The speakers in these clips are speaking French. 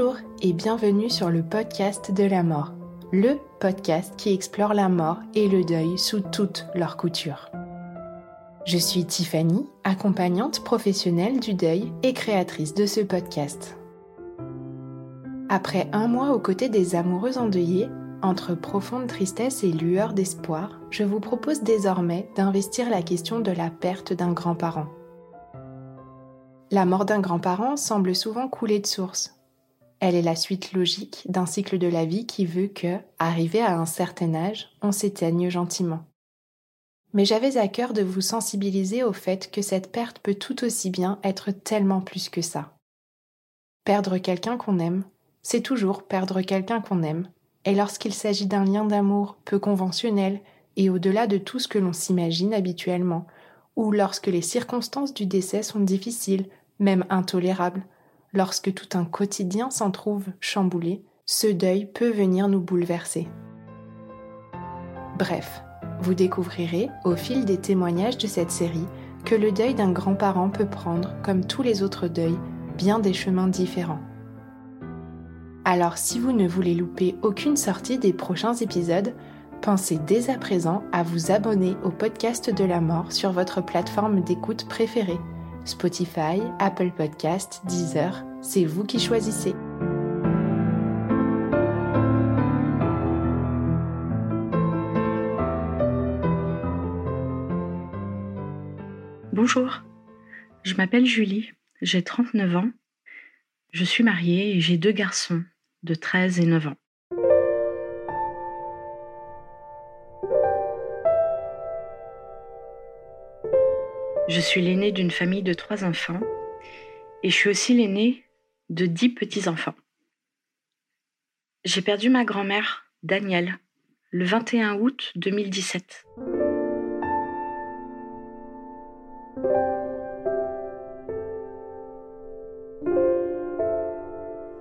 Bonjour et bienvenue sur le podcast de la mort, le podcast qui explore la mort et le deuil sous toutes leurs coutures. Je suis Tiffany, accompagnante professionnelle du deuil et créatrice de ce podcast. Après un mois aux côtés des amoureux endeuillés, entre profonde tristesse et lueur d'espoir, je vous propose désormais d'investir la question de la perte d'un grand-parent. La mort d'un grand-parent semble souvent couler de source, elle est la suite logique d'un cycle de la vie qui veut que, arrivé à un certain âge, on s'éteigne gentiment. Mais j'avais à cœur de vous sensibiliser au fait que cette perte peut tout aussi bien être tellement plus que ça. Perdre quelqu'un qu'on aime, c'est toujours perdre quelqu'un qu'on aime, et lorsqu'il s'agit d'un lien d'amour peu conventionnel et au-delà de tout ce que l'on s'imagine habituellement, ou lorsque les circonstances du décès sont difficiles, même intolérables, lorsque tout un quotidien s'en trouve chamboulé, ce deuil peut venir nous bouleverser. Bref, vous découvrirez, au fil des témoignages de cette série, que le deuil d'un grand-parent peut prendre, comme tous les autres deuils, bien des chemins différents. Alors si vous ne voulez louper aucune sortie des prochains épisodes, pensez dès à présent à vous abonner au podcast de la mort sur votre plateforme d'écoute préférée Spotify, Apple Podcast, Deezer, c'est vous qui choisissez. Bonjour, je m'appelle Julie, j'ai 39 ans, je suis mariée et j'ai deux garçons de 13 et 9 ans. Je suis l'aînée d'une famille de trois enfants et je suis aussi l'aînée de dix petits-enfants. J'ai perdu ma grand-mère, Danielle, le 21 août 2017.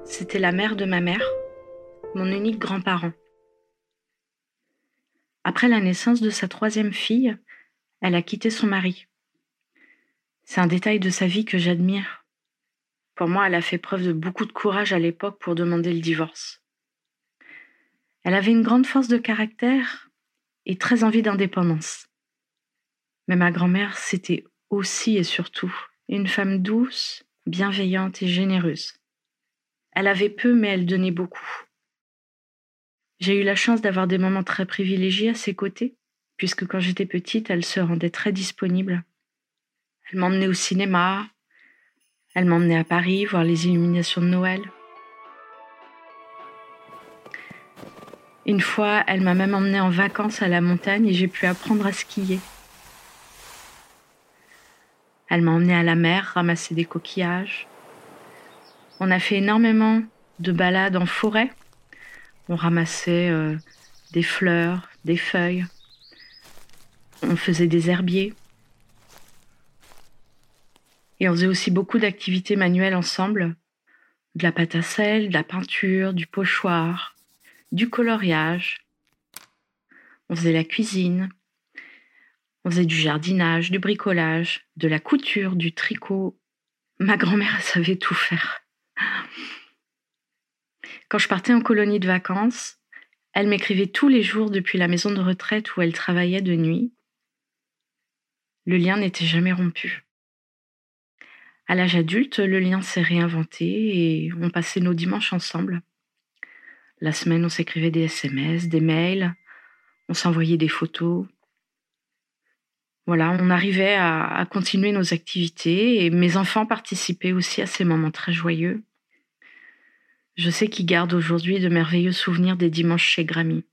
C'était la mère de ma mère, mon unique grand-parent. Après la naissance de sa troisième fille, elle a quitté son mari. C'est un détail de sa vie que j'admire. Pour moi, elle a fait preuve de beaucoup de courage à l'époque pour demander le divorce. Elle avait une grande force de caractère et très envie d'indépendance. Mais ma grand-mère, c'était aussi et surtout une femme douce, bienveillante et généreuse. Elle avait peu, mais elle donnait beaucoup. J'ai eu la chance d'avoir des moments très privilégiés à ses côtés, puisque quand j'étais petite, elle se rendait très disponible elle m'emmenait au cinéma. Elle m'emmenait à Paris voir les illuminations de Noël. Une fois, elle m'a même emmenée en vacances à la montagne et j'ai pu apprendre à skier. Elle m'a emmenée à la mer ramasser des coquillages. On a fait énormément de balades en forêt. On ramassait euh, des fleurs, des feuilles. On faisait des herbiers. Et on faisait aussi beaucoup d'activités manuelles ensemble, de la pâte à sel, de la peinture, du pochoir, du coloriage. On faisait la cuisine, on faisait du jardinage, du bricolage, de la couture, du tricot. Ma grand-mère savait tout faire. Quand je partais en colonie de vacances, elle m'écrivait tous les jours depuis la maison de retraite où elle travaillait de nuit. Le lien n'était jamais rompu. À l'âge adulte, le lien s'est réinventé et on passait nos dimanches ensemble. La semaine, on s'écrivait des SMS, des mails, on s'envoyait des photos. Voilà, on arrivait à, continuer nos activités et mes enfants participaient aussi à ces moments très joyeux. Je sais qu'ils gardent aujourd'hui de merveilleux souvenirs des dimanches chez Grammy.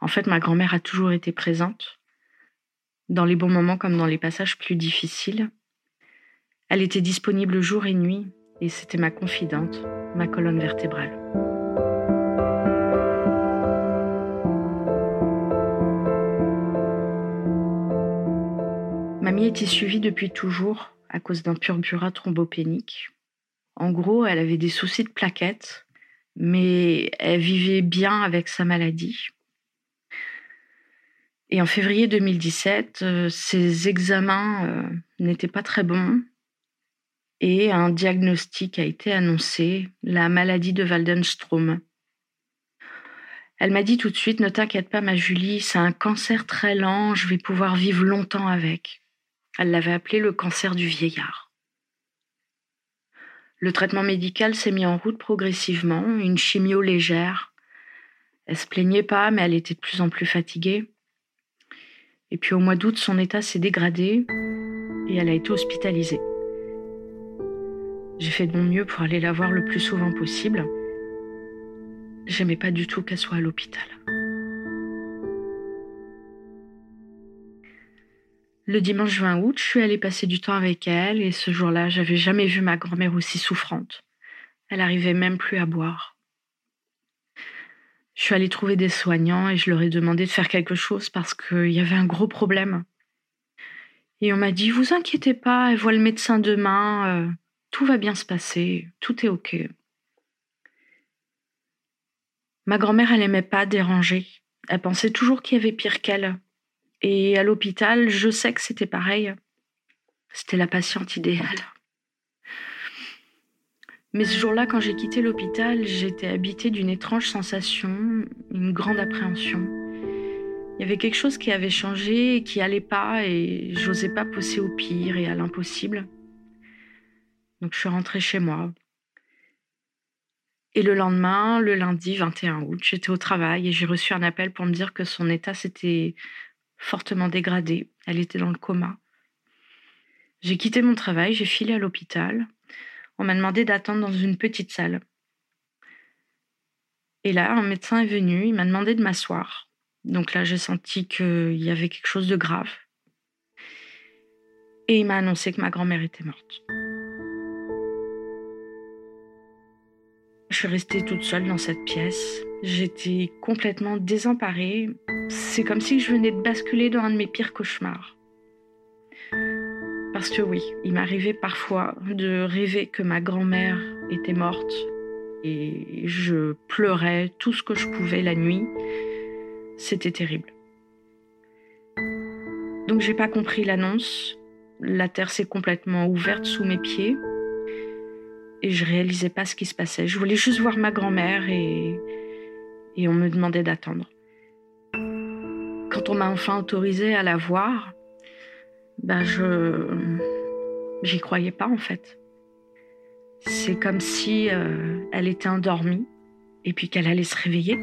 En fait, ma grand-mère a toujours été présente, dans les bons moments comme dans les passages plus difficiles. Elle était disponible jour et nuit, et c'était ma confidente, ma colonne vertébrale. Mamie était suivie depuis toujours à cause d'un purpura thrombopénique. En gros, elle avait des soucis de plaquettes, mais elle vivait bien avec sa maladie. Et en février 2017, euh, ses examens euh, n'étaient pas très bons et un diagnostic a été annoncé, la maladie de Waldenstrom. Elle m'a dit tout de suite, ne t'inquiète pas ma Julie, c'est un cancer très lent, je vais pouvoir vivre longtemps avec. Elle l'avait appelé le cancer du vieillard. Le traitement médical s'est mis en route progressivement, une chimio légère. Elle se plaignait pas, mais elle était de plus en plus fatiguée. Et puis au mois d'août, son état s'est dégradé et elle a été hospitalisée. J'ai fait de mon mieux pour aller la voir le plus souvent possible. J'aimais pas du tout qu'elle soit à l'hôpital. Le dimanche 20 août, je suis allée passer du temps avec elle et ce jour-là, j'avais jamais vu ma grand-mère aussi souffrante. Elle arrivait même plus à boire. Je suis allée trouver des soignants et je leur ai demandé de faire quelque chose parce qu'il y avait un gros problème. Et on m'a dit, vous inquiétez pas, elle voit le médecin demain, euh, tout va bien se passer, tout est OK. Ma grand-mère, elle n'aimait pas déranger. Elle pensait toujours qu'il y avait pire qu'elle. Et à l'hôpital, je sais que c'était pareil. C'était la patiente idéale. Mais ce jour-là, quand j'ai quitté l'hôpital, j'étais habitée d'une étrange sensation, une grande appréhension. Il y avait quelque chose qui avait changé qui allait pas et j'osais pas pousser au pire et à l'impossible. Donc je suis rentrée chez moi. Et le lendemain, le lundi 21 août, j'étais au travail et j'ai reçu un appel pour me dire que son état s'était fortement dégradé. Elle était dans le coma. J'ai quitté mon travail, j'ai filé à l'hôpital. On m'a demandé d'attendre dans une petite salle. Et là, un médecin est venu, il m'a demandé de m'asseoir. Donc là, j'ai senti qu'il y avait quelque chose de grave. Et il m'a annoncé que ma grand-mère était morte. Je suis restée toute seule dans cette pièce. J'étais complètement désemparée. C'est comme si je venais de basculer dans un de mes pires cauchemars. Parce que oui, il m'arrivait parfois de rêver que ma grand-mère était morte et je pleurais tout ce que je pouvais la nuit. C'était terrible. Donc j'ai pas compris l'annonce. La terre s'est complètement ouverte sous mes pieds et je réalisais pas ce qui se passait. Je voulais juste voir ma grand-mère et, on me demandait d'attendre. Quand on m'a enfin autorisé à la voir, ben je j'y croyais pas en fait. C'est comme si euh, elle était endormie et puis qu'elle allait se réveiller.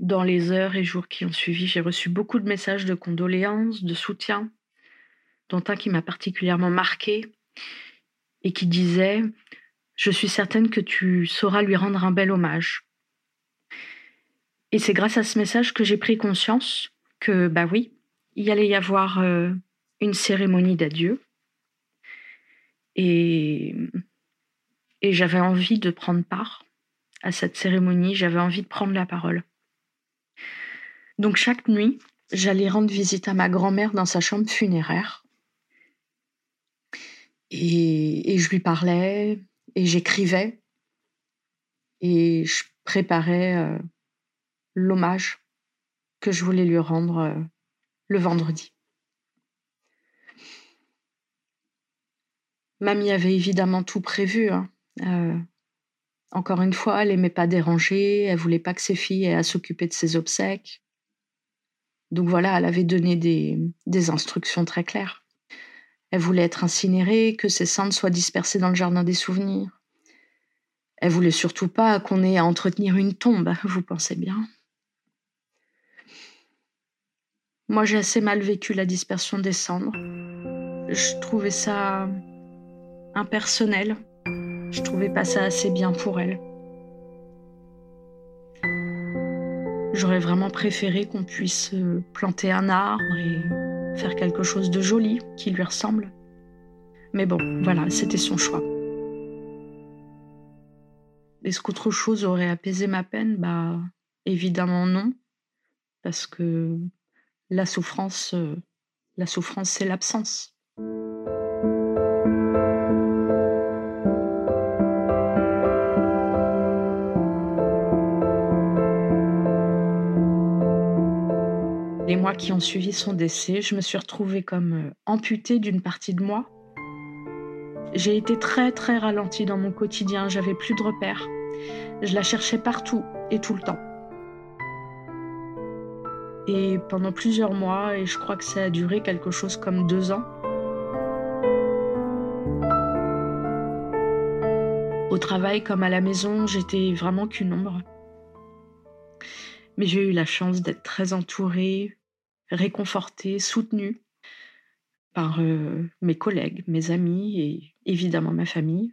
Dans les heures et jours qui ont suivi, j'ai reçu beaucoup de messages de condoléances, de soutien, dont un qui m'a particulièrement marqué et qui disait Je suis certaine que tu sauras lui rendre un bel hommage. Et c'est grâce à ce message que j'ai pris conscience que, bah oui, il allait y avoir euh, une cérémonie d'adieu. Et, et j'avais envie de prendre part à cette cérémonie, j'avais envie de prendre la parole. Donc chaque nuit, j'allais rendre visite à ma grand-mère dans sa chambre funéraire. Et, je lui parlais, et j'écrivais, et je préparais euh, l'hommage que je voulais lui rendre euh, le vendredi. Mamie avait évidemment tout prévu. Hein. Euh, encore une fois, elle n'aimait pas déranger, elle voulait pas que ses filles aient à s'occuper de ses obsèques. Donc voilà, elle avait donné des instructions très claires. Elle voulait être incinérée, que ses cendres soient dispersées dans le jardin des souvenirs. Elle voulait surtout pas qu'on ait à entretenir une tombe, vous pensez bien. Moi, j'ai assez mal vécu la dispersion des cendres. Je trouvais ça impersonnel. Je trouvais pas ça assez bien pour elle. J'aurais vraiment préféré qu'on puisse euh, planter un arbre et faire quelque chose de joli qui lui ressemble. Mais bon, voilà, c'était son choix. Est-ce qu'autre chose aurait apaisé ma peine? Bah, évidemment non, parce que la souffrance, euh, la souffrance, c'est l'absence. Les mois qui ont suivi son décès, je me suis retrouvée comme euh, amputée d'une partie de moi. J'ai été très très ralentie dans mon quotidien, j'avais plus de repères. Je la cherchais partout et tout le temps. Et pendant plusieurs mois, et je crois que ça a duré quelque chose comme deux ans, au travail comme à la maison, j'étais vraiment qu'une ombre. Mais j'ai eu la chance d'être très entourée, réconfortée, soutenue par euh, mes collègues, mes amis et évidemment ma famille.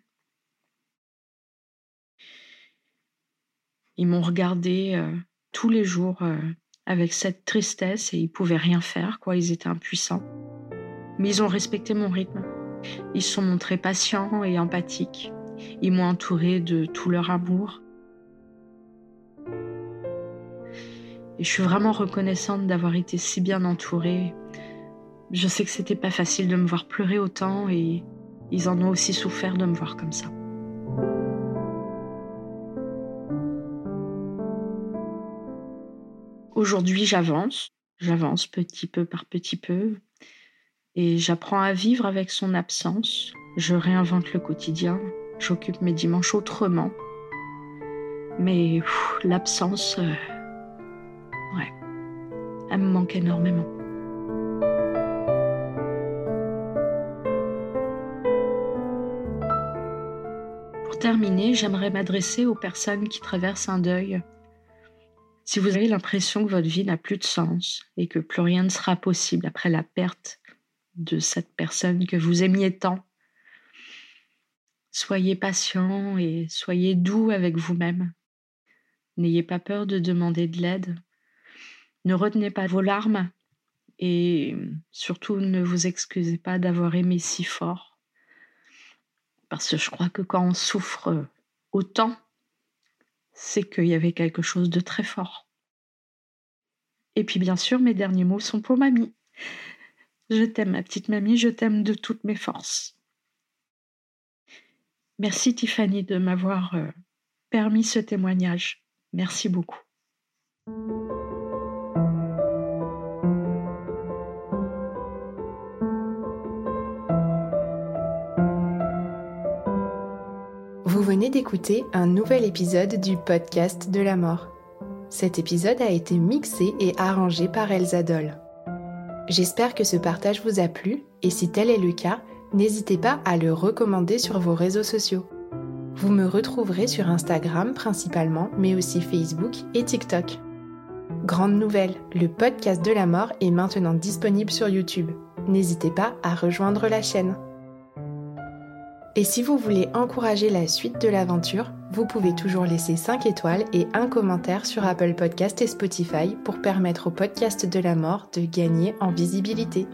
Ils m'ont regardé euh, tous les jours euh, avec cette tristesse et ils pouvaient rien faire, quoi. Ils étaient impuissants. Mais ils ont respecté mon rythme. Ils se sont montrés patients et empathiques. Ils m'ont entouré de tout leur amour. Et je suis vraiment reconnaissante d'avoir été si bien entourée. Je sais que c'était pas facile de me voir pleurer autant et ils en ont aussi souffert de me voir comme ça. Aujourd'hui, j'avance, j'avance petit peu par petit peu et j'apprends à vivre avec son absence. Je réinvente le quotidien, j'occupe mes dimanches autrement. Mais l'absence, euh, Ouais. Elle me manque énormément. Pour terminer, j'aimerais m'adresser aux personnes qui traversent un deuil. Si vous avez l'impression que votre vie n'a plus de sens et que plus rien ne sera possible après la perte de cette personne que vous aimiez tant, soyez patient et soyez doux avec vous-même. N'ayez pas peur de demander de l'aide. Ne retenez pas vos larmes et surtout ne vous excusez pas d'avoir aimé si fort. Parce que je crois que quand on souffre autant, c'est qu'il y avait quelque chose de très fort. Et puis bien sûr, mes derniers mots sont pour mamie. Je t'aime, ma petite mamie, je t'aime de toutes mes forces. Merci Tiffany de m'avoir euh, permis ce témoignage. Merci beaucoup. D'écouter un nouvel épisode du podcast de la mort. Cet épisode a été mixé et arrangé par Elsa Doll. J'espère que ce partage vous a plu et si tel est le cas, n'hésitez pas à le recommander sur vos réseaux sociaux. Vous me retrouverez sur Instagram principalement, mais aussi Facebook et TikTok. Grande nouvelle, le podcast de la mort est maintenant disponible sur YouTube. N'hésitez pas à rejoindre la chaîne. Et si vous voulez encourager la suite de l'aventure, vous pouvez toujours laisser 5 étoiles et un commentaire sur Apple Podcast et Spotify pour permettre au podcast de la mort de gagner en visibilité.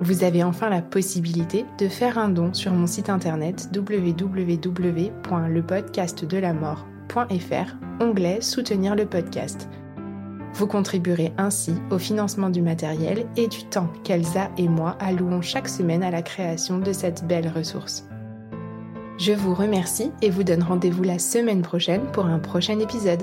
Vous avez enfin la possibilité de faire un don sur mon site internet www.lepodcastdelamort.fr, onglet Soutenir le podcast vous contribuerez ainsi au financement du matériel et du temps qu'Elsa et moi allouons chaque semaine à la création de cette belle ressource. Je vous remercie et vous donne rendez-vous la semaine prochaine pour un prochain épisode.